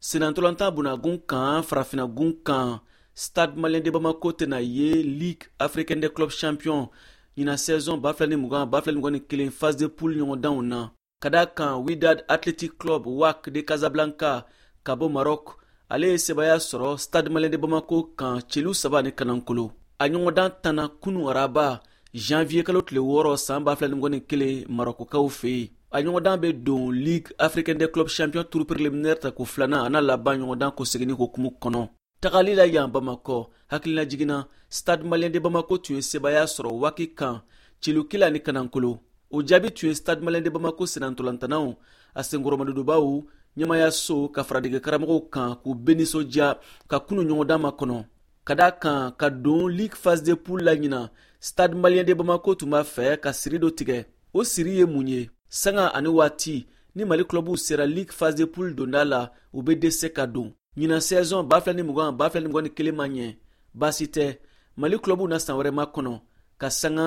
sennantolantan bunakun kan farafinna gun kan stade malien de bamako tɛna ye ligue africaine de club champion ɲina saison 2020-2021 phase de poule ɲɔgɔndanw na ka da kan widad athletic club wak de casablanca ka bɔ maroc ale ye sebaya sɔrɔ stade malien de bamako kan celu saba ni kanankolo a ɲɔgɔndan tanna kunu araba janvier kalo tile wɔɔrɔ saan b'a fila ni kɔni kelen marɔkokaw fe yen a ɲɔgɔndan bɛ don ligue africain de club champion tour préliminaire ta ko filanan a n'a laban ɲɔgɔndan ko seginni hokumu kɔnɔ tagali la yan bamakɔ hakilina jiginna stade malien de bamako tun ye sebaya sɔrɔ waki kan cilukila ni kanankolo o jaabi tun ye stade malien de bamako senantolantanaw a senkɔrɔmadodobaw ɲɛmayaso ka faradege karamɔgɔw kan k'u bɛɛ nisɔndiya ka kunu ɲɔgɔndan ma kɔnɔ ka da kan ka don ligue phase de poule la ɲinan stade malien de bamako tun b'a fɛ ka siri do tigɛ o siri ye mun ye sanga ani waati ni mali clubw sera ligue phase de poule donda la u be dese ka don ɲinan saison b'a fila ni mugan b'a fila ni mugan ni kelen ma ɲɛ baasi tɛ mali clubw na san wɛrɛ ma kɔnɔ ka sanga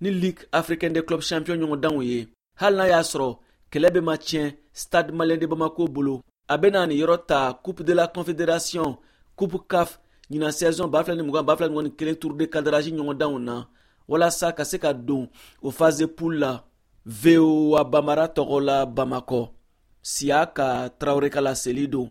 ni ligue africain de club champion ɲɔgɔndanw ye hali n'a y'a sɔrɔ kɛlɛ bɛ ma tiɲɛ stade malien de bamako bolo a bɛna nin yɔrɔ ta coupe de la confederation coupe caf ɲinan saison ba fila ni mugan ba fila ni mugan ni kelen tour de cadrage ɲɔgɔndanw na walasa ka se ka don o phase de poule la voa bamara tɔgɔ la bamakɔ siya ka tarawele ka laseli don